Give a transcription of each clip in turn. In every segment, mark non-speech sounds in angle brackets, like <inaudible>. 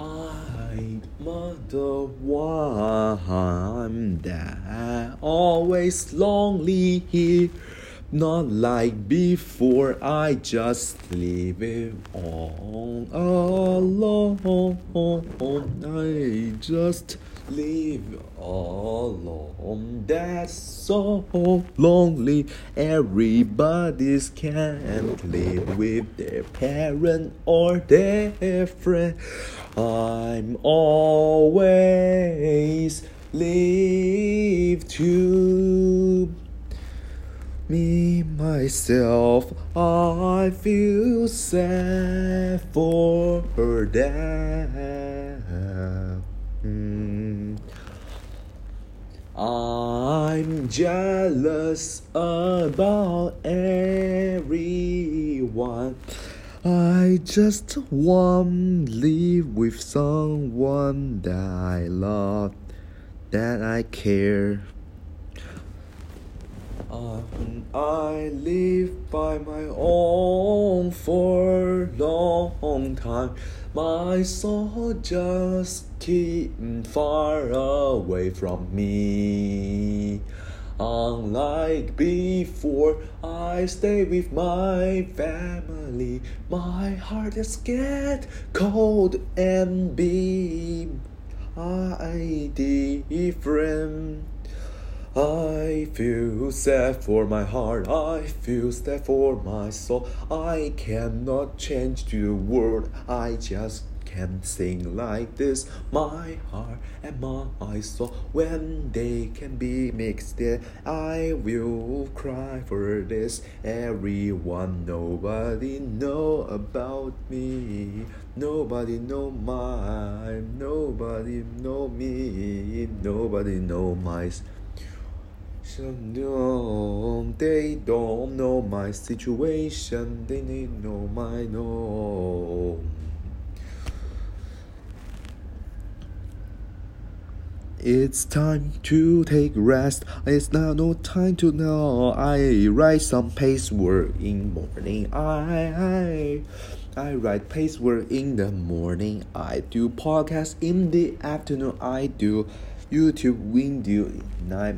I'm the one that always lonely here. Not like before, I just leave it all alone. I just leave alone. That's so lonely. Everybody's can't live with their parent or their friend. I'm always leave to me myself I feel sad for that mm. I'm jealous about everyone I just want to live with someone that I love that I care I live by my own for long time. My soul just keep far away from me. Unlike before, I stay with my family. My heart is get cold and be I different. I feel sad for my heart, I feel sad for my soul. I cannot change the world, I just can sing like this. My heart and my soul, when they can be mixed, I will cry for this. Everyone, nobody know about me. Nobody know my, nobody know me. Nobody know my. So no, they don't know my situation. They need know my no. It's time to take rest. It's now no time to know. I write some pace work in morning. I, I I write pace work in the morning. I do podcast in the afternoon. I do YouTube video in night.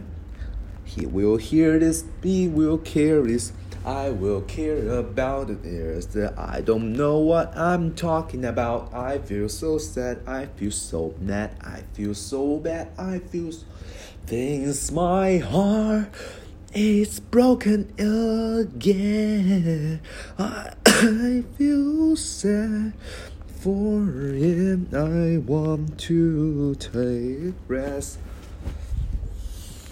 He will hear this, he will care this. I will care about this. I don't know what I'm talking about. I feel so sad. I feel so mad. I feel so bad. I feel so... things. My heart is broken again. I, <coughs> I feel sad for him. I want to take rest.